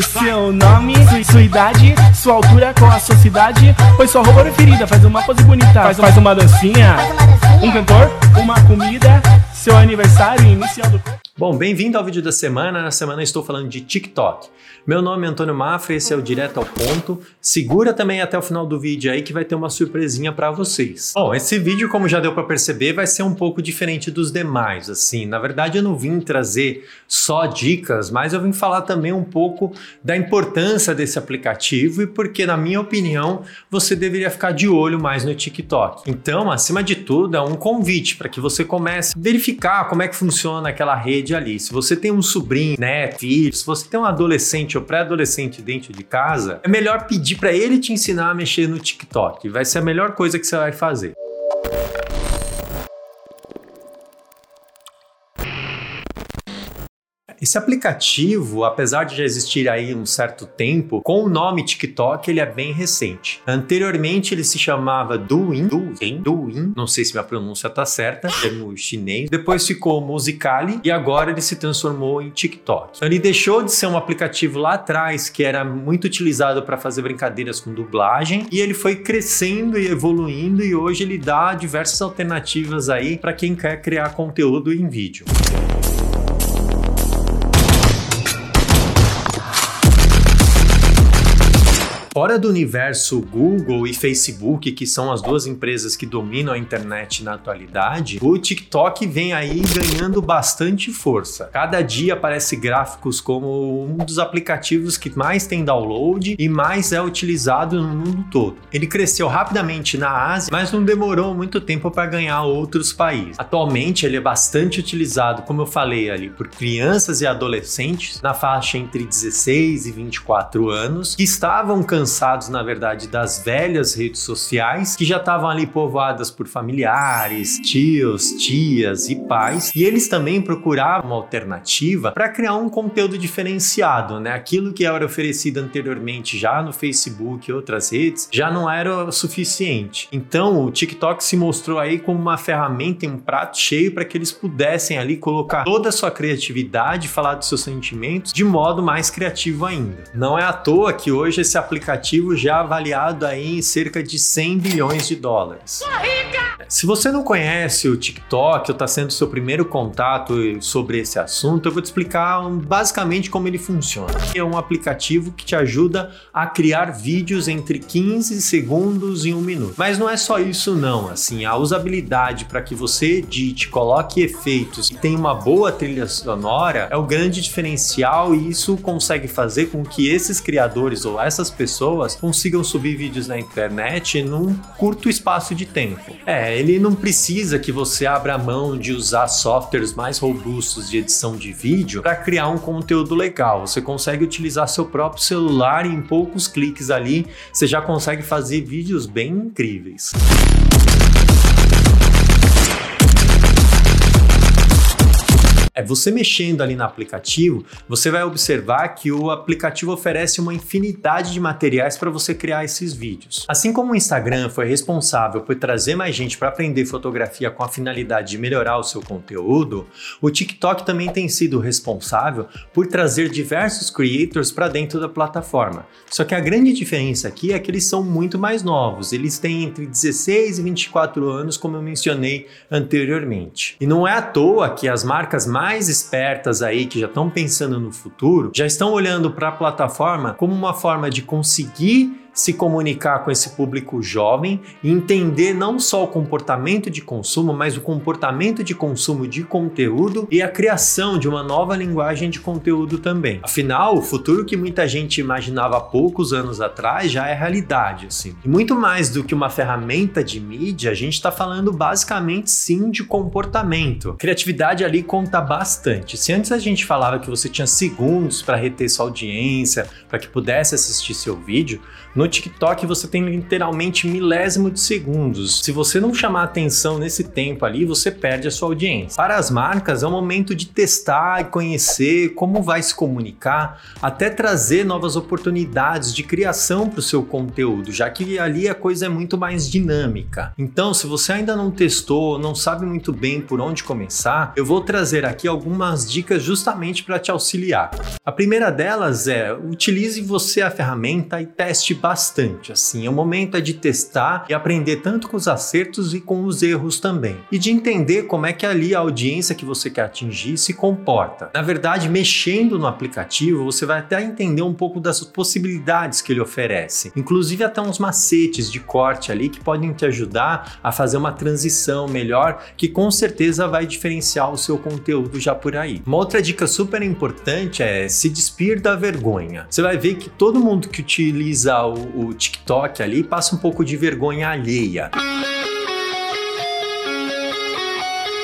Seu nome, sua, sua idade, sua altura com a sua cidade. Pois sua roupa preferida, faz uma pose bonita, faz, faz uma dancinha. Um cantor, uma comida, seu aniversário inicial do. Bom, bem-vindo ao vídeo da semana. Na semana estou falando de TikTok. Meu nome é Antônio Mafra, esse é o Direto ao Ponto. Segura também até o final do vídeo aí que vai ter uma surpresinha para vocês. Bom, esse vídeo, como já deu para perceber, vai ser um pouco diferente dos demais. Assim, na verdade, eu não vim trazer só dicas, mas eu vim falar também um pouco da importância desse aplicativo e porque, na minha opinião, você deveria ficar de olho mais no TikTok. Então, acima de tudo, é um convite para que você comece a verificar como é que funciona aquela rede ali. Se você tem um sobrinho, né, filho, se você tem um adolescente ou pré-adolescente dentro de casa, é melhor pedir para ele te ensinar a mexer no TikTok. Vai ser a melhor coisa que você vai fazer. Esse aplicativo, apesar de já existir aí um certo tempo, com o nome TikTok, ele é bem recente. Anteriormente ele se chamava Douyin, Douyin, Douyin, não sei se minha pronúncia tá certa, termo chinês. Depois ficou Musicali e agora ele se transformou em TikTok. Então, ele deixou de ser um aplicativo lá atrás que era muito utilizado para fazer brincadeiras com dublagem e ele foi crescendo e evoluindo e hoje ele dá diversas alternativas aí para quem quer criar conteúdo em vídeo. Fora do universo Google e Facebook, que são as duas empresas que dominam a internet na atualidade, o TikTok vem aí ganhando bastante força. Cada dia aparece gráficos como um dos aplicativos que mais tem download e mais é utilizado no mundo todo. Ele cresceu rapidamente na Ásia, mas não demorou muito tempo para ganhar outros países. Atualmente ele é bastante utilizado, como eu falei ali, por crianças e adolescentes na faixa entre 16 e 24 anos que estavam cansados cansados, na verdade, das velhas redes sociais que já estavam ali povoadas por familiares, tios, tias e pais, e eles também procuravam uma alternativa para criar um conteúdo diferenciado, né? Aquilo que era oferecido anteriormente já no Facebook e outras redes já não era o suficiente. Então, o TikTok se mostrou aí como uma ferramenta, um prato cheio para que eles pudessem ali colocar toda a sua criatividade, falar dos seus sentimentos de modo mais criativo ainda. Não é à toa que hoje esse aplicativo aplicativo já avaliado aí em cerca de 100 bilhões de dólares. Se você não conhece o TikTok ou está sendo seu primeiro contato sobre esse assunto, eu vou te explicar basicamente como ele funciona. É um aplicativo que te ajuda a criar vídeos entre 15 segundos e um minuto. Mas não é só isso não, assim, a usabilidade para que você edite, coloque efeitos e tenha uma boa trilha sonora é o grande diferencial e isso consegue fazer com que esses criadores ou essas pessoas consigam subir vídeos na internet num curto espaço de tempo. É, ele não precisa que você abra mão de usar softwares mais robustos de edição de vídeo para criar um conteúdo legal. Você consegue utilizar seu próprio celular e em poucos cliques ali você já consegue fazer vídeos bem incríveis. É você mexendo ali no aplicativo, você vai observar que o aplicativo oferece uma infinidade de materiais para você criar esses vídeos. Assim como o Instagram foi responsável por trazer mais gente para aprender fotografia com a finalidade de melhorar o seu conteúdo, o TikTok também tem sido responsável por trazer diversos creators para dentro da plataforma. Só que a grande diferença aqui é que eles são muito mais novos, eles têm entre 16 e 24 anos, como eu mencionei anteriormente. E não é à toa que as marcas mais mais espertas aí que já estão pensando no futuro, já estão olhando para a plataforma como uma forma de conseguir se comunicar com esse público jovem e entender não só o comportamento de consumo, mas o comportamento de consumo de conteúdo e a criação de uma nova linguagem de conteúdo também. Afinal, o futuro que muita gente imaginava há poucos anos atrás já é realidade, assim. E muito mais do que uma ferramenta de mídia, a gente está falando basicamente sim de comportamento. Criatividade ali conta bastante. Se antes a gente falava que você tinha segundos para reter sua audiência, para que pudesse assistir seu vídeo, No TikTok você tem literalmente milésimo de segundos. Se você não chamar atenção nesse tempo ali, você perde a sua audiência. Para as marcas, é o momento de testar e conhecer como vai se comunicar, até trazer novas oportunidades de criação para o seu conteúdo, já que ali a coisa é muito mais dinâmica. Então, se você ainda não testou, não sabe muito bem por onde começar, eu vou trazer aqui algumas dicas justamente para te auxiliar. A primeira delas é utilize você a ferramenta e teste bastante. Assim, o momento é de testar e aprender tanto com os acertos e com os erros também, e de entender como é que ali a audiência que você quer atingir se comporta. Na verdade, mexendo no aplicativo, você vai até entender um pouco das possibilidades que ele oferece, inclusive até uns macetes de corte ali que podem te ajudar a fazer uma transição melhor, que com certeza vai diferenciar o seu conteúdo já por aí. Uma outra dica super importante é se despir da vergonha. Você vai ver que todo mundo que utiliza o, o TikTok ali passa um pouco de vergonha alheia.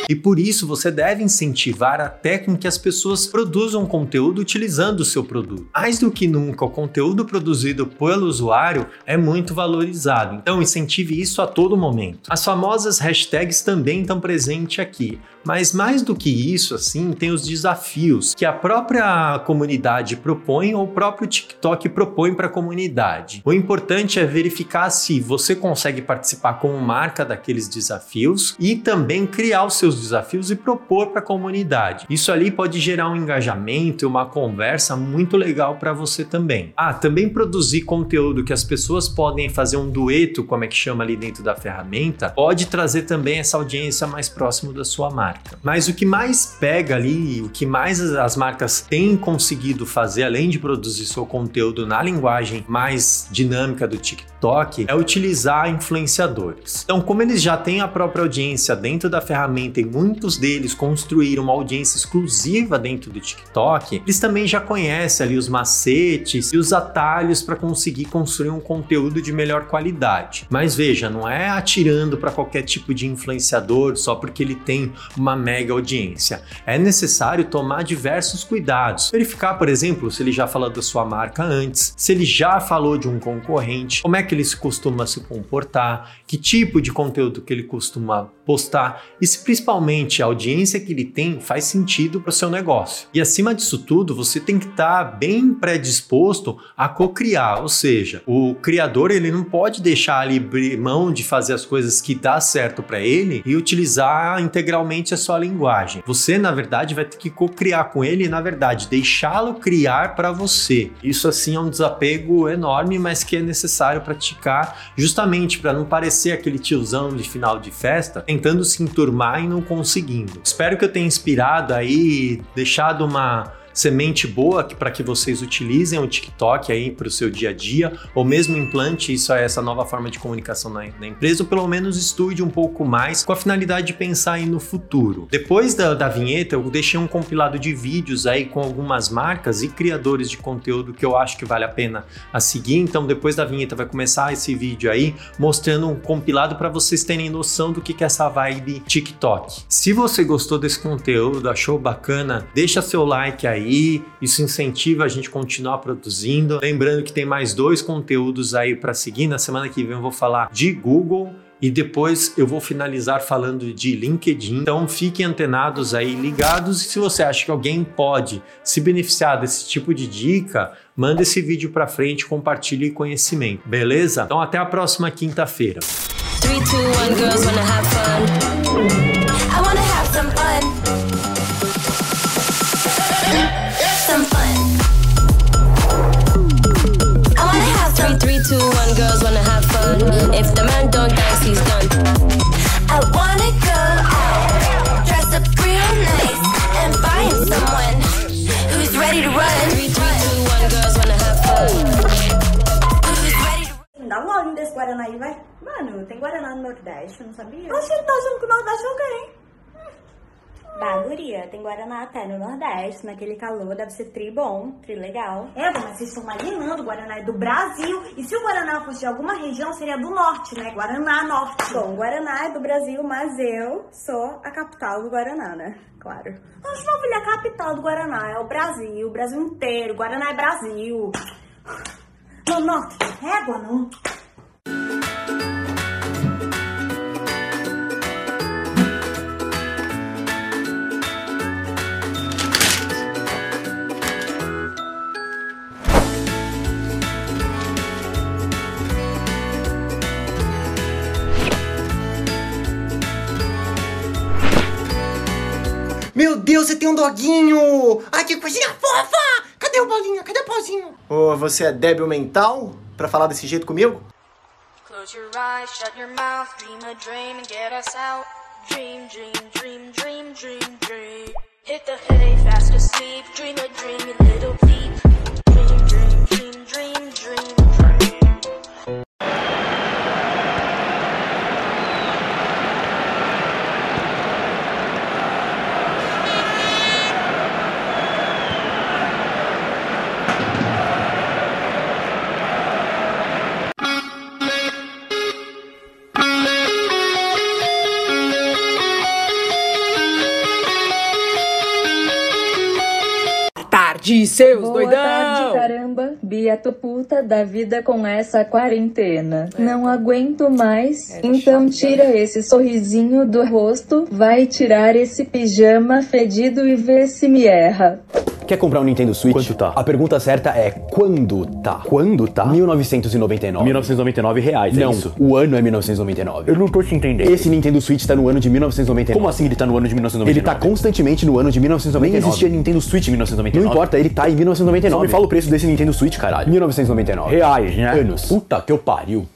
E por isso você deve incentivar até com que as pessoas produzam conteúdo utilizando o seu produto. Mais do que nunca, o conteúdo produzido pelo usuário é muito valorizado. Então incentive isso a todo momento. As famosas hashtags também estão presentes aqui. Mas mais do que isso, assim, tem os desafios que a própria comunidade propõe ou o próprio TikTok propõe para a comunidade. O importante é verificar se você consegue participar como marca daqueles desafios e também criar os seus desafios e propor para a comunidade. Isso ali pode gerar um engajamento e uma conversa muito legal para você também. Ah, também produzir conteúdo que as pessoas podem fazer um dueto, como é que chama ali dentro da ferramenta, pode trazer também essa audiência mais próximo da sua marca marca. Mas o que mais pega ali, o que mais as marcas têm conseguido fazer, além de produzir seu conteúdo na linguagem mais dinâmica do TikTok, é utilizar influenciadores. Então, como eles já têm a própria audiência dentro da ferramenta e muitos deles construíram uma audiência exclusiva dentro do TikTok, eles também já conhecem ali os macetes e os atalhos para conseguir construir um conteúdo de melhor qualidade. Mas veja, não é atirando para qualquer tipo de influenciador só porque ele tem uma mega audiência. É necessário tomar diversos cuidados. Verificar, por exemplo, se ele já falou da sua marca antes, se ele já falou de um concorrente, como é que ele se costuma se comportar, que tipo de conteúdo que ele costuma postar e se principalmente a audiência que ele tem faz sentido para o seu negócio. E acima disso tudo, você tem que estar tá bem predisposto a co-criar, ou seja, o criador ele não pode deixar ali mão de fazer as coisas que dá certo para ele e utilizar integralmente a sua linguagem. Você, na verdade, vai ter que co-criar com ele e, na verdade, deixá-lo criar para você. Isso, assim, é um desapego enorme, mas que é necessário praticar justamente para não parecer aquele tiozão de final de festa tentando se enturmar e não conseguindo. Espero que eu tenha inspirado aí, deixado uma semente boa para que vocês utilizem o TikTok aí para o seu dia a dia, ou mesmo implante isso essa nova forma de comunicação na, na, empresa, ou pelo menos estude um pouco mais com a finalidade de pensar aí no futuro. Depois da, da vinheta, eu deixei um compilado de vídeos aí com algumas marcas e criadores de conteúdo que eu acho que vale a pena a seguir. Então, depois da vinheta, vai começar esse vídeo aí mostrando um compilado para vocês terem noção do que, que é essa vibe TikTok. Se você gostou desse conteúdo, achou bacana, deixa seu like aí aí, isso incentiva a gente continuar produzindo. Lembrando que tem mais dois conteúdos aí para seguir. Na semana que vem eu vou falar de Google e depois eu vou finalizar falando de LinkedIn. Então fiquem antenados aí, ligados. E se você acha que alguém pode se beneficiar desse tipo de dica, manda esse vídeo para frente, compartilhe conhecimento, beleza? Então até a próxima quinta-feira. Um desse Guaraná aí, vai. Mano, tem Guaraná no Nordeste, eu não sabia? Acho que ele tá achando que o Nordeste é alguém. Baguria, tem Guaraná até no Nordeste, naquele calor, deve ser tri bom, tri legal. É, mas vocês estão imaginando, o Guaraná é do Brasil. E se o Guaraná fosse de alguma região, seria do Norte, né? Guaraná Norte. Bom, Guaraná é do Brasil, mas eu sou a capital do Guaraná, né? Claro. Mas, meu filho, a capital do Guaraná é o Brasil, o Brasil inteiro. Guaraná é Brasil. Não, não, régua não. Deus, você tem um doguinho! Ai, que coisinha fofa! Cadê o bolinha? Cadê o pauzinho? Ô, você é débil mental pra falar desse jeito comigo? Close your eyes, shut your mouth, dream a dream and get us out. Dream, dream, dream, dream, dream, dream. Hit the hay, fast asleep, dream a dream, you little peep. Tarde, seus Boa doidão! tarde, caramba. Bia, tô puta da vida com essa quarentena. Não aguento mais. então tira esse sorrisinho do rosto, vai tirar esse pijama fedido e vê se me erra. Quer comprar um Nintendo Switch? Quanto tá? A pergunta certa é quando tá? Quando tá? 1999. 1999 reais, Não, é isso? o ano é 1999. Eu não tô te entendendo. Esse Nintendo Switch tá no ano de 1999. Como assim ele tá no ano de 1999? Ele tá constantemente no ano de 1999. Nem existia Nintendo Switch em 1999. Não importa, ele tá em 1999. Só me fala o preço desse Nintendo Switch, caralho. 1999. Reais, né? Anos. Puta que eu pariu.